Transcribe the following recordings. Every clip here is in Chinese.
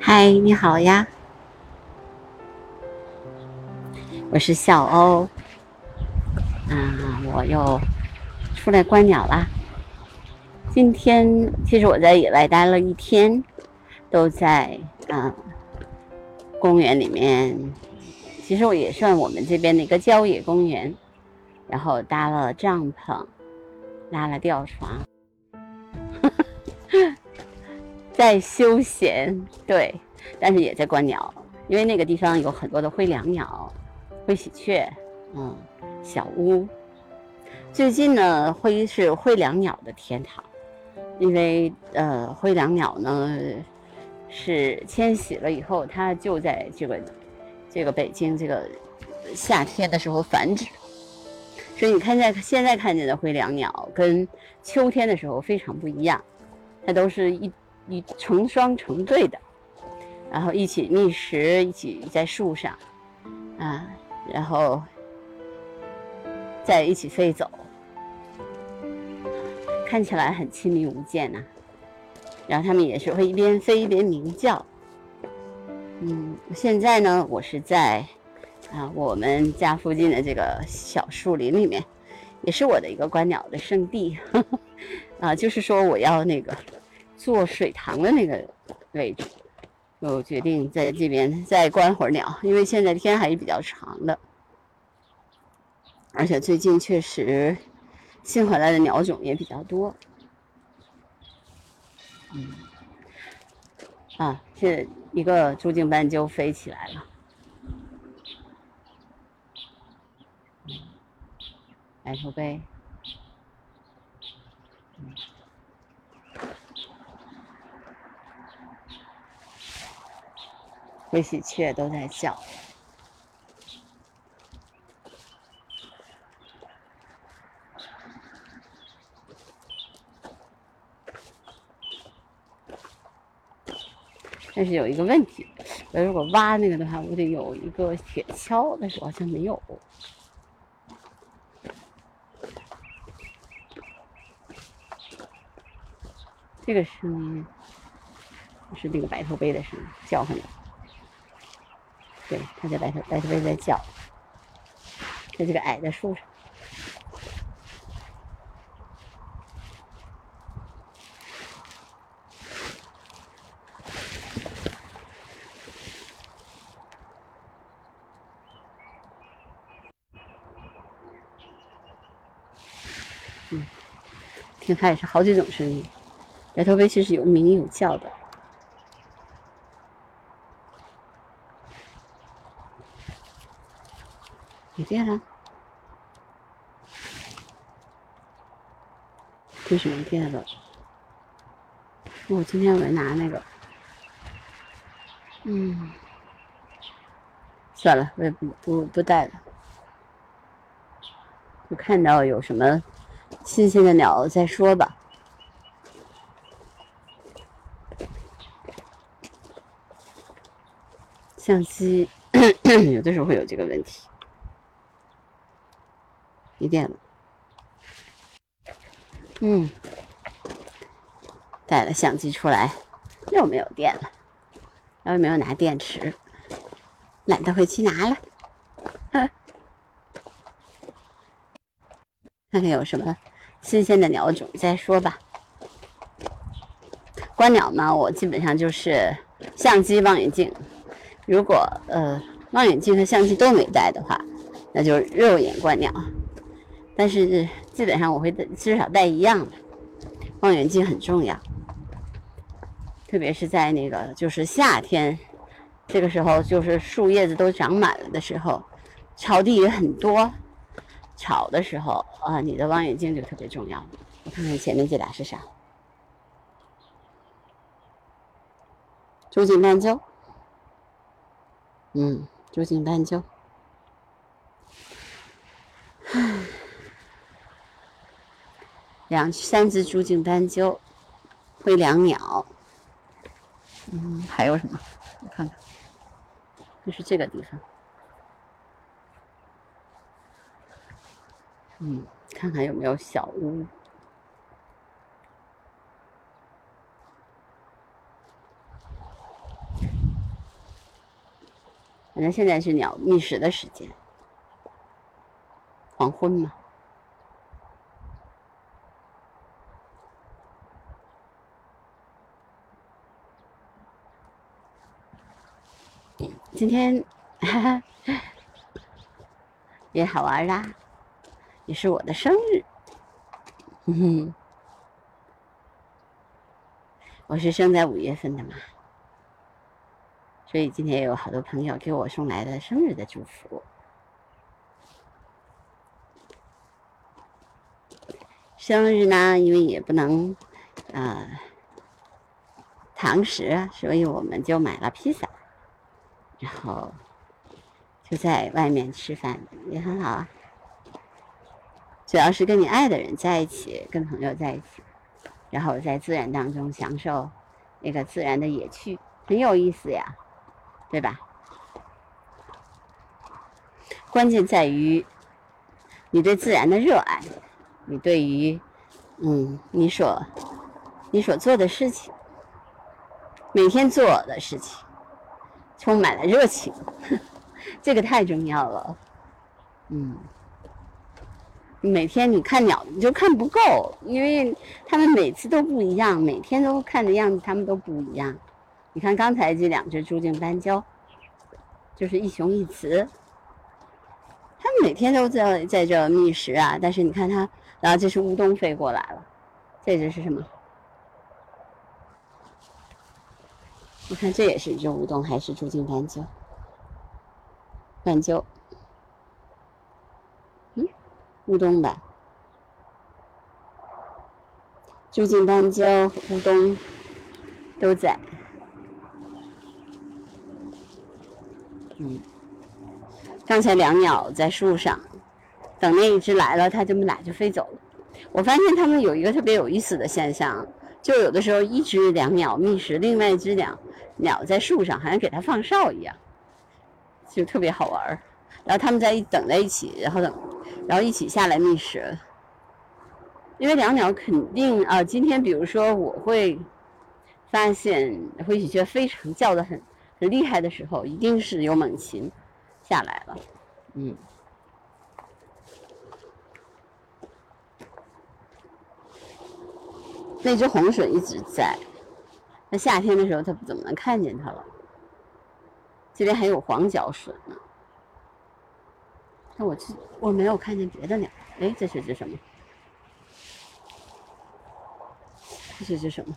嗨，你好呀，我是小欧。啊，我又出来观鸟啦。今天其实我在野外待了一天，都在啊公园里面。其实我也算我们这边的一个郊野公园，然后搭了帐篷，拉了吊床。在休闲，对，但是也在观鸟，因为那个地方有很多的灰椋鸟、灰喜鹊，嗯，小乌。最近呢，灰是灰椋鸟的天堂，因为呃，灰椋鸟呢是迁徙了以后，它就在这个这个北京这个夏天的时候繁殖，所以你看在现在看见的灰椋鸟跟秋天的时候非常不一样，它都是一。一成双成对的，然后一起觅食，一起在树上，啊，然后在一起飞走，看起来很亲密无间呐。然后他们也是会一边飞一边鸣叫。嗯，现在呢，我是在啊我们家附近的这个小树林里面，也是我的一个观鸟的圣地。啊，就是说我要那个。做水塘的那个位置，我决定在这边再观会儿鸟，因为现在天还是比较长的，而且最近确实新回来的鸟种也比较多。嗯，啊，这一个珠颈斑鸠飞起来了，白头杯。灰喜鹊都在叫，但是有一个问题，我如果挖那个的话，我得有一个铁锹，但是好像没有。这个声音是那个白头杯的声音，叫唤的。对，它在白头白头杯在叫，在这个矮的树上。听它也是好几种声音，白头杯其实有鸣有叫的。没电了？为什么没电了？我今天我拿那个，嗯，算了，我也不不不带了。就看到有什么新鲜的鸟再说吧。相机 有的时候会有这个问题。没电了，嗯，带了相机出来，又没有电了，又没有拿电池，懒得回去拿了。看看有什么新鲜的鸟种再说吧。观鸟嘛，我基本上就是相机、望远镜。如果呃望远镜和相机都没带的话，那就肉眼观鸟。但是基本上我会至少带一样的望远镜很重要，特别是在那个就是夏天，这个时候就是树叶子都长满了的时候，草地也很多，草的时候啊，你的望远镜就特别重要。我看看前面这俩是啥？竹井斑鸠，嗯，竹井斑鸠，两三只珠颈斑鸠，灰椋鸟，嗯，还有什么？我看看，就是这个地方，嗯，看看有没有小屋。反正现在是鸟觅食的时间，黄昏嘛。今天哈哈也好玩啦，也是我的生日。哼哼，我是生在五月份的嘛，所以今天也有好多朋友给我送来了生日的祝福。生日呢，因为也不能呃堂食，所以我们就买了披萨。然后就在外面吃饭也很好啊，主要是跟你爱的人在一起，跟朋友在一起，然后在自然当中享受那个自然的野趣，很有意思呀，对吧？关键在于你对自然的热爱，你对于嗯你所你所做的事情，每天做的事情。充满了热情，这个太重要了。嗯，每天你看鸟，你就看不够，因为他们每次都不一样，每天都看的样子，他们都不一样。你看刚才这两只朱颈斑鸠，就是一雄一雌，他们每天都在在这觅食啊。但是你看它，然后这是乌冬飞过来了，这只是什么？你看，这也是一只乌冬，还是朱颈斑鸠？斑鸠，嗯，乌冬吧。朱颈斑鸠、乌冬都在。嗯，刚才两鸟在树上等那一只来了，它们俩就飞走了。我发现它们有一个特别有意思的现象，就有的时候一只两鸟觅食，另外一只两。鸟在树上，好像给它放哨一样，就特别好玩儿。然后他们在一等在一起，然后等，然后一起下来觅食。因为两鸟肯定啊，今天比如说我会发现灰喜鹊非常叫的很很厉害的时候，一定是有猛禽下来了。嗯，那只红隼一直在。那夏天的时候，它不怎么能看见它了。这边还有黄脚隼呢。那我去我没有看见别的鸟。哎，这是只什么？这是只什么？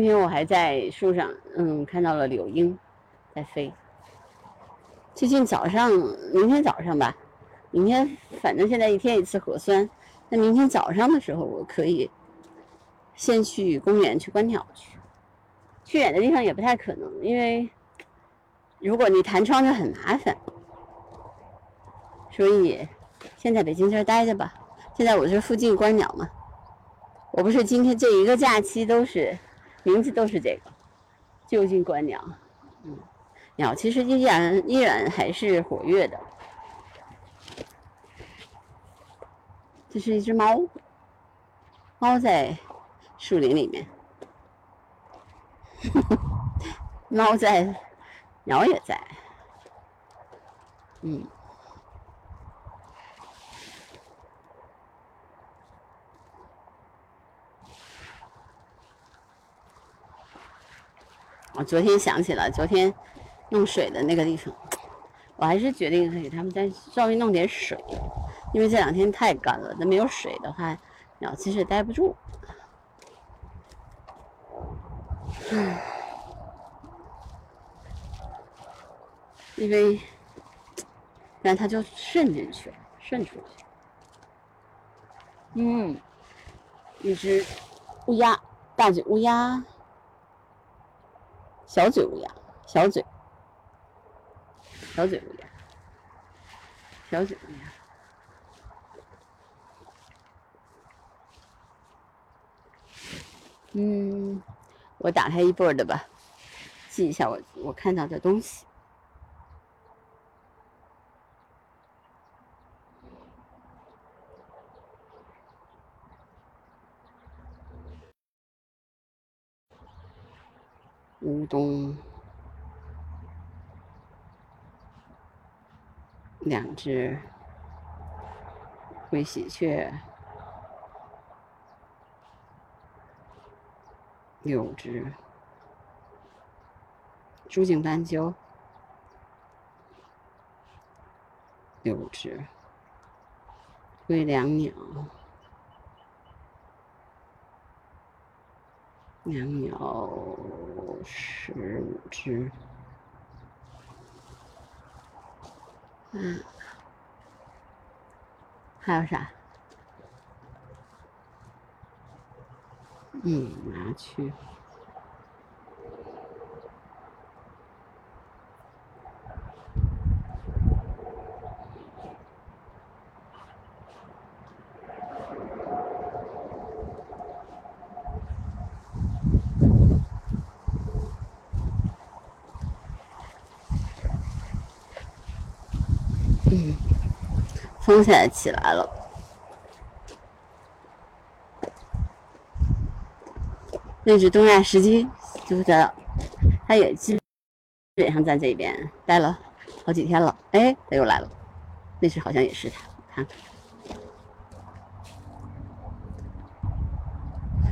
今天我还在树上，嗯，看到了柳莺在飞。最近早上，明天早上吧，明天反正现在一天一次核酸，那明天早上的时候，我可以先去公园去观鸟去。去远的地方也不太可能，因为如果你弹窗就很麻烦。所以先在北京这儿待着吧。现在我这附近观鸟嘛，我不是今天这一个假期都是。名字都是这个，就近观鸟。嗯，鸟其实依然依然还是活跃的。这是一只猫，猫在树林里面。猫在，鸟也在。嗯。我昨天想起了昨天弄水的那个地方，我还是决定给他们再稍微弄点水，因为这两天太干了，那没有水的话，鸟其实也待不住。唉，因为然它就渗进去了，渗出去。嗯，一只乌鸦，大嘴乌鸦。小嘴乌鸦，小嘴小嘴乌鸦。小嘴乌鸦。嗯，我打开一拨的吧，记一下我我看到的东西。乌冬，两只灰喜鹊。六只朱颈斑鸠，六只灰椋鸟，椋鸟十五只，嗯，还有啥？嗯，麻雀。风现在起来了。那只东亚石鸡就在，它也基本上在这边待了好几天了。哎，它又来了，那只好像也是它。看，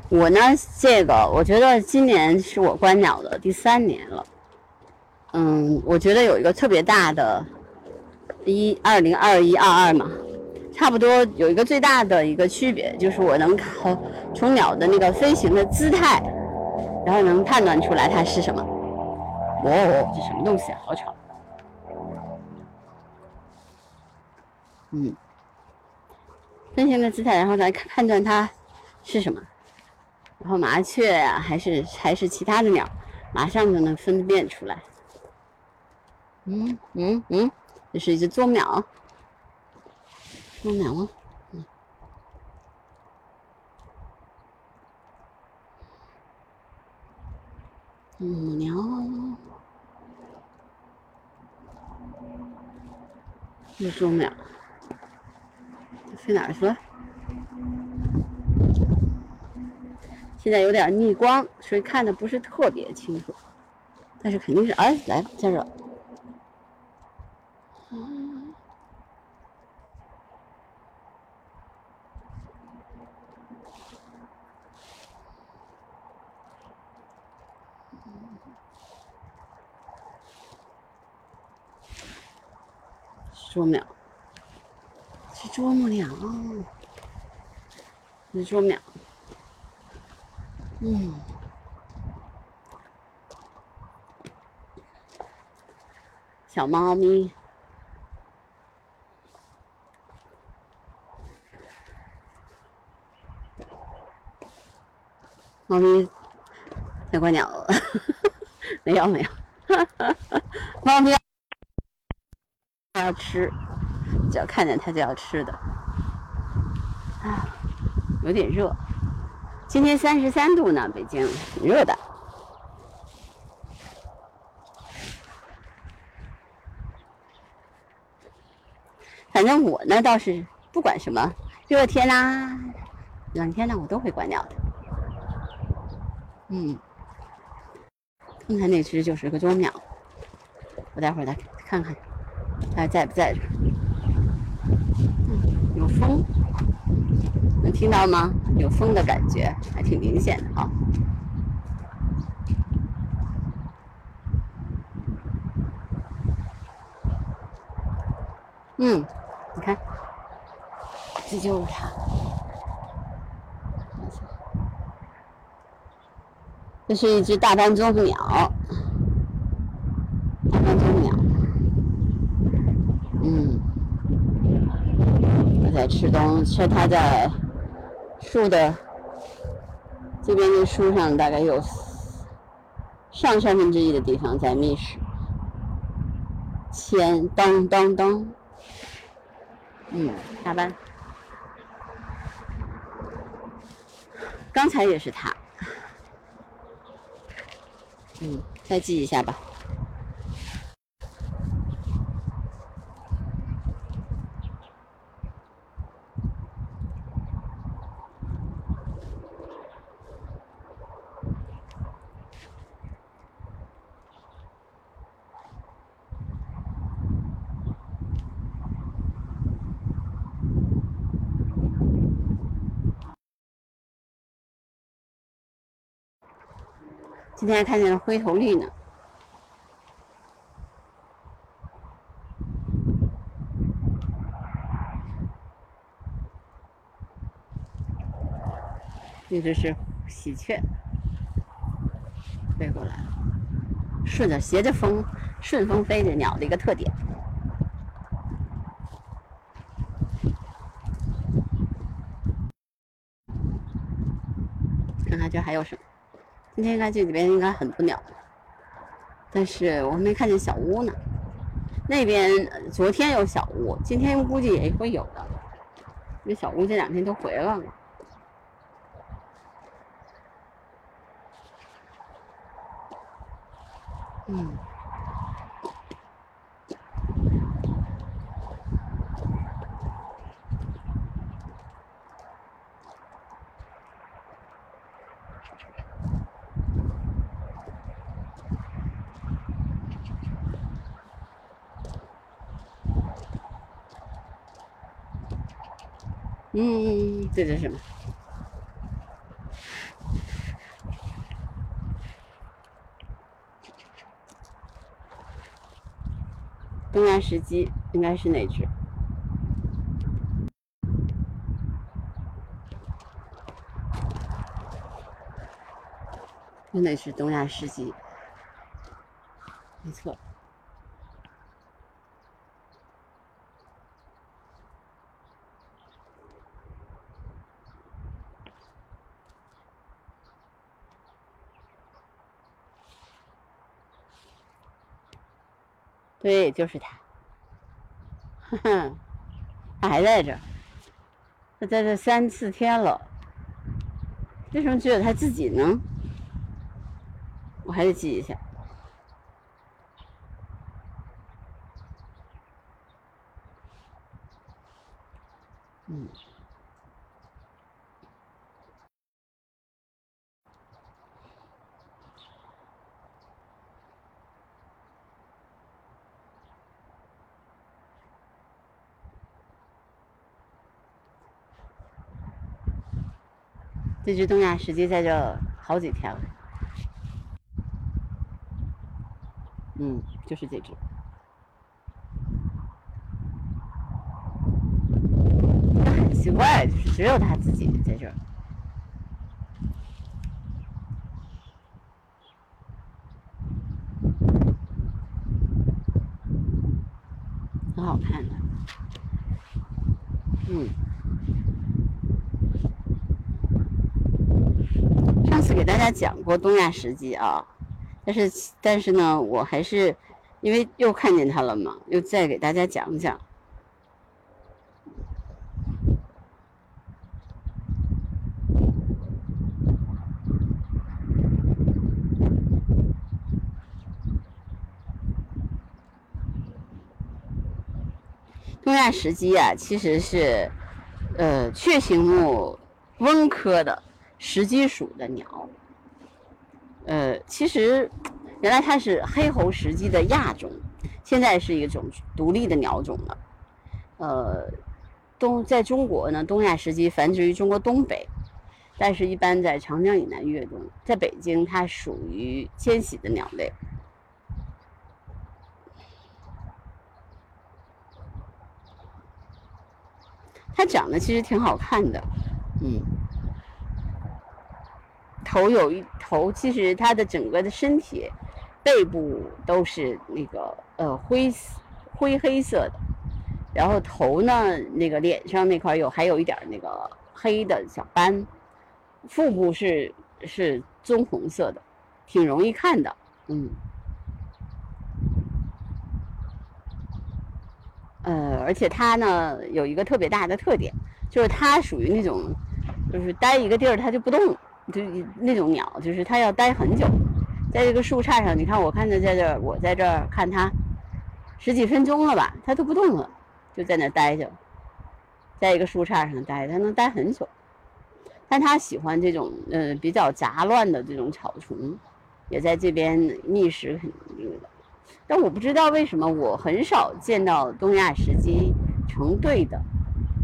我呢，这个我觉得今年是我观鸟的第三年了。嗯，我觉得有一个特别大的，一二零二一二二嘛。差不多有一个最大的一个区别，就是我能靠从鸟的那个飞行的姿态，然后能判断出来它是什么。哦，这什么东西啊？好吵。嗯，飞行的姿态，然后来判断它是什么。然后麻雀呀，还是还是其他的鸟，马上就能分辨出来。嗯嗯嗯，这是一只啄鸟。啄鸟吗？嗯，母鸟，这啄鸟，飞哪儿去了？现在有点逆光，所以看的不是特别清楚，但是肯定是哎来了，在啄木鸟，是啄木鸟，是啄鸟，嗯，小猫咪，猫咪在观鸟，没有没有，猫咪。吃，只要看见它就要吃的。啊，有点热，今天三十三度呢，北京挺热的。反正我呢倒是不管什么热天啦、冷天呢，我都会观鸟的。嗯，刚才那只就是个啄木鸟，我待会儿再看看。还在不在嗯？有风，能听到吗？有风的感觉还挺明显的啊。嗯，你看，这就是它。这是一只大斑啄木鸟。在吃东西，它在树的这边的树上，大概有上三分之一的地方在觅食。前咚咚咚，嗯，下班。刚才也是它，嗯，再记一下吧。今天还看见了灰头绿呢，这只是喜鹊飞过来，顺着斜着风，顺风飞的鸟的一个特点。看看这还有什么。今天应该这里边应该很不鸟，但是我还没看见小屋呢。那边昨天有小屋，今天估计也会有的。因为小屋这两天都回来了。嗯。嗯，这是什么？东亚石鸡应该是哪只？那是东亚石鸡，没错。对，就是他，哼哼，还在这儿，他在这三四天了，为什么只有他自己呢？我还得记一下，这只东亚石鸡在这好几天了，嗯，就是这只，很奇怪，就是只有它自己在这儿，很好看的，嗯。上次给大讲过东亚石鸡啊，但是但是呢，我还是因为又看见它了嘛，又再给大家讲讲。东亚石鸡啊，其实是呃雀形目翁科的。石鸡属的鸟，呃，其实原来它是黑喉石鸡的亚种，现在是一种独立的鸟种了。呃，东在中国呢，东亚石鸡繁殖于中国东北，但是一般在长江以南越冬。在北京，它属于迁徙的鸟类。它长得其实挺好看的，嗯。头有一头，其实它的整个的身体、背部都是那个呃灰灰黑色的，然后头呢，那个脸上那块有还有一点那个黑的小斑，腹部是是棕红色的，挺容易看的，嗯，呃，而且它呢有一个特别大的特点，就是它属于那种，就是待一个地儿它就不动。就那种鸟，就是它要待很久，在这个树杈上，你看我看着在这儿，我在这儿看它十几分钟了吧，它都不动了，就在那待着，在一个树杈上待，它能待很久。但它喜欢这种呃比较杂乱的这种草丛，也在这边觅食肯定的。但我不知道为什么我很少见到东亚石鸡成对的，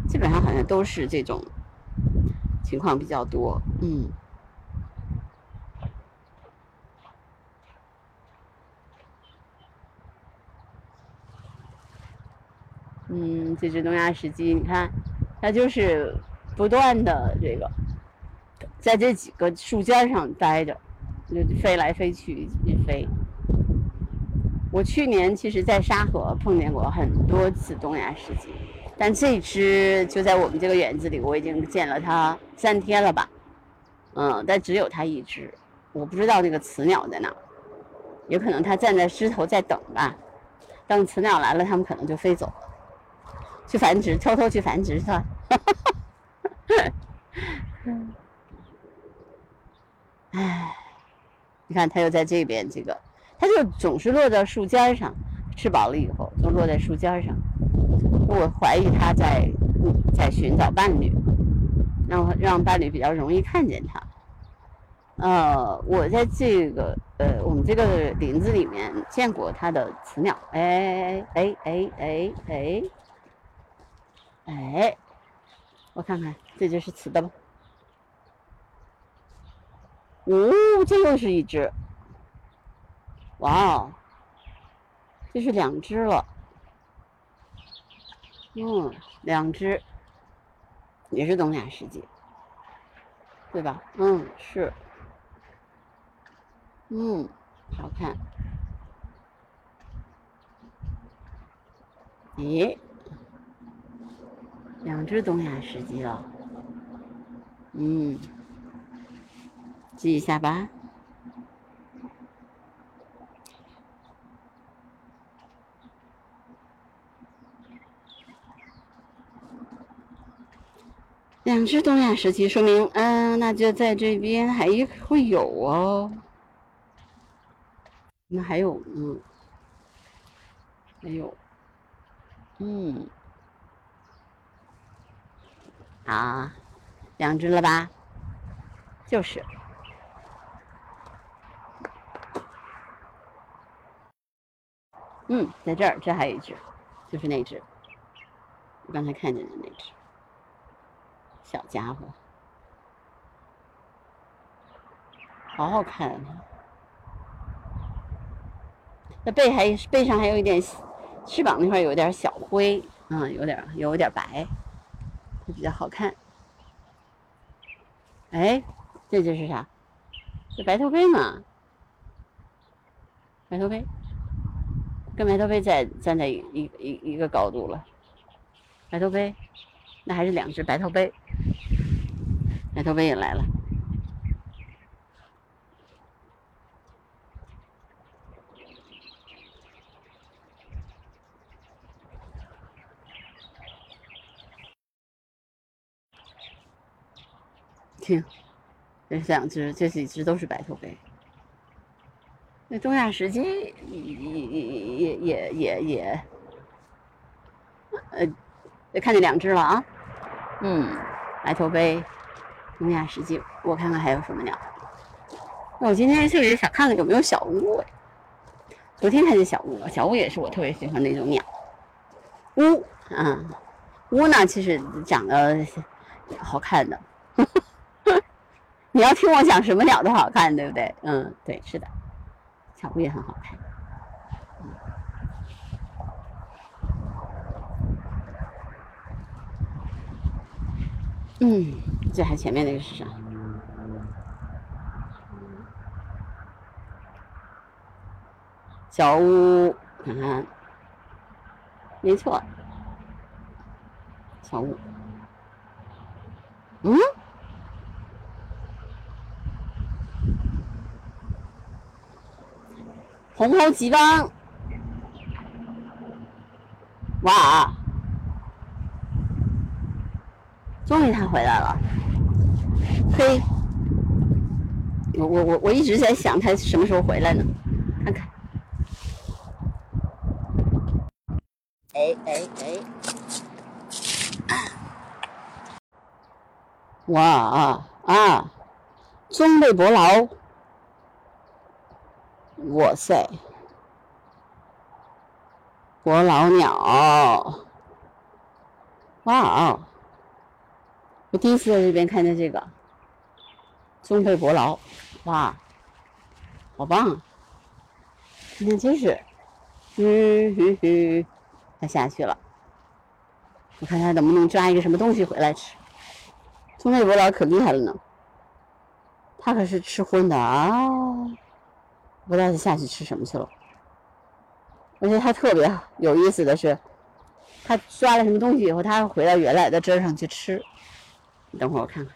基本上好像都是这种情况比较多。嗯。嗯，这只东亚石鸡，你看，它就是不断的这个，在这几个树尖上待着，就飞来飞去，一飞。我去年其实，在沙河碰见过很多次东亚石鸡，但这只就在我们这个园子里，我已经见了它三天了吧。嗯，但只有它一只，我不知道那个雌鸟在哪，也可能它站在枝头在等吧。等雌鸟来了，它们可能就飞走了。去繁殖，偷偷去繁殖是吧？哎，你看，它又在这边，这个，它就总是落在树尖上，吃饱了以后就落在树尖上。我怀疑它在在寻找伴侣，让让伴侣比较容易看见它。呃，我在这个呃我们这个林子里面见过它的雌鸟。哎哎哎哎哎。哎，哎我看看，这只是雌的吧？哦，这又是一只。哇哦，这是两只了。嗯，两只，也是东亚世界，对吧？嗯，是。嗯，好看。咦？两只东亚石鸡了，嗯，记一下吧。两只东亚石鸡，说明，嗯，那就在这边还会有哦。那还有，嗯，还有，嗯。啊，两只了吧？就是，嗯，在这儿，这还有一只，就是那只，我刚才看见的那只小家伙，好好看啊！那背还背上还有一点翅膀那块有点小灰，嗯，有点有点白。就比较好看，哎，这就是啥？这白头杯嘛，白头杯，跟白头杯在站在一一一一个高度了。白头杯，那还是两只白头杯，白头杯也来了。听，这两只，这几只都是白头杯。那东亚石鸡也也也也也，呃，看见两只了啊。嗯，白头杯，东亚石鸡，我看看还有什么鸟。那我今天确实想看看有没有小乌。昨天看见小乌了，小乌也是我特别喜欢的一种鸟。乌，嗯，乌呢，其实长得好看的。你要听我讲什么鸟都好看，对不对？嗯，对，是的，小乌也很好看。嗯，这还前面那个是啥？小乌，看看，没错，小乌。嗯？红喉吉邦，哇！终于他回来了，嘿，我我我我一直在想他什么时候回来呢？看看。哎哎哎！哇啊啊！棕背伯劳，哇塞！伯劳鸟，哇哦！我第一次在这边看见这个棕背伯劳，哇，好棒！今天真是，嗯哼哼，它下去了。我看它能不能抓一个什么东西回来吃。棕背伯劳可厉害了呢，它可是吃荤的啊！不知道他下去吃什么去了。而且他特别有意思的是，他抓了什么东西以后，它回到原来的枝上去吃。你等会儿我看看。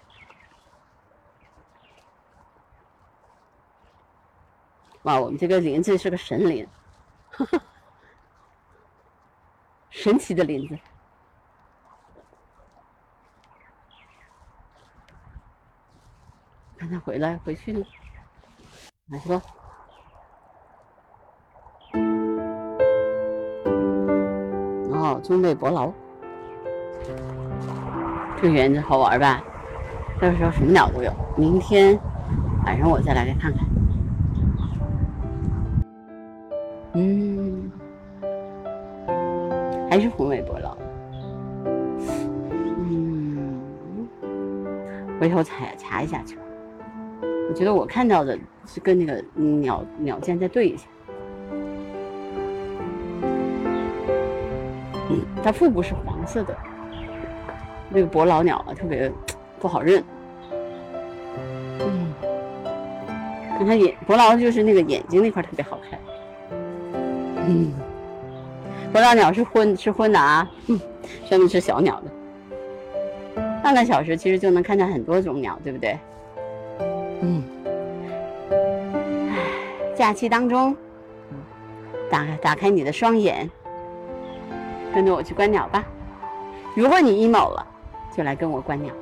哇，我们这个林子是个神林，神奇的林子。看他回来回去了，拿去吧。哦，棕背伯劳。这园子好玩吧？到时候什么鸟都有。明天晚上我再来看看。嗯，还是红尾伯劳。嗯，回头查查一下去。我觉得我看到的是跟那个鸟鸟剑再对一下。嗯，它腹部是黄色的。那个伯劳鸟啊，特别不好认。嗯，你看眼伯劳就是那个眼睛那块特别好看。嗯，伯劳鸟是荤吃荤的啊，嗯，专门吃小鸟的。半个小时其实就能看见很多种鸟，对不对？嗯，假期当中，打打开你的双眼，跟着我去观鸟吧。如果你 emo 了。就来跟我观鸟，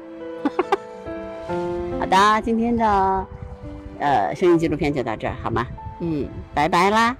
好的，今天的呃声音纪录片就到这儿，好吗？嗯，拜拜啦。